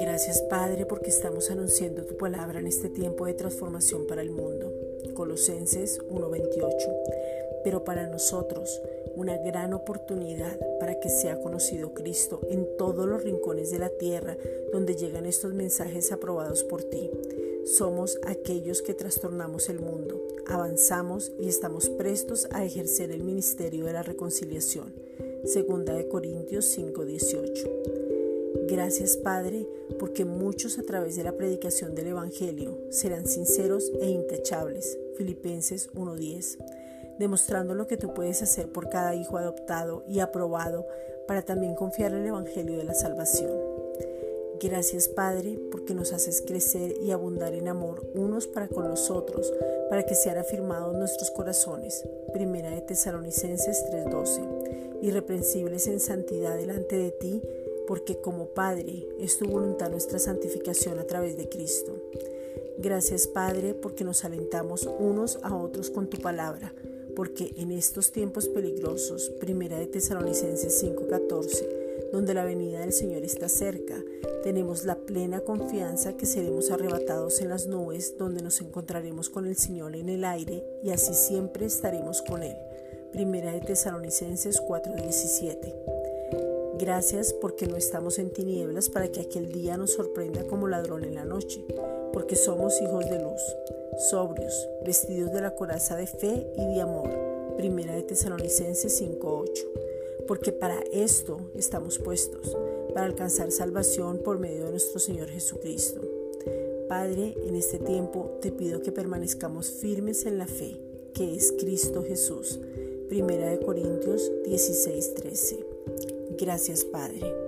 Gracias Padre porque estamos anunciando tu palabra en este tiempo de transformación para el mundo. Colosenses 1:28. Pero para nosotros una gran oportunidad para que sea conocido Cristo en todos los rincones de la tierra donde llegan estos mensajes aprobados por ti. Somos aquellos que trastornamos el mundo, avanzamos y estamos prestos a ejercer el ministerio de la reconciliación. Segunda de Corintios 5:18. Gracias Padre, porque muchos a través de la predicación del Evangelio serán sinceros e intachables. Filipenses 1:10 demostrando lo que tú puedes hacer por cada hijo adoptado y aprobado para también confiar en el Evangelio de la salvación. Gracias Padre porque nos haces crecer y abundar en amor unos para con los otros, para que sean afirmados nuestros corazones. Primera de Tesalonicenses 3:12. Irreprensibles en santidad delante de ti, porque como Padre es tu voluntad nuestra santificación a través de Cristo. Gracias Padre porque nos alentamos unos a otros con tu palabra porque en estos tiempos peligrosos, primera de Tesalonicenses 5:14, donde la venida del Señor está cerca, tenemos la plena confianza que seremos arrebatados en las nubes, donde nos encontraremos con el Señor en el aire y así siempre estaremos con Él. Primera de Tesalonicenses 4:17. Gracias porque no estamos en tinieblas para que aquel día nos sorprenda como ladrón en la noche, porque somos hijos de luz sobrios, vestidos de la coraza de fe y de amor. Primera de Tesalonicenses 5:8. Porque para esto estamos puestos, para alcanzar salvación por medio de nuestro Señor Jesucristo. Padre, en este tiempo te pido que permanezcamos firmes en la fe, que es Cristo Jesús. Primera de Corintios 16:13. Gracias, Padre.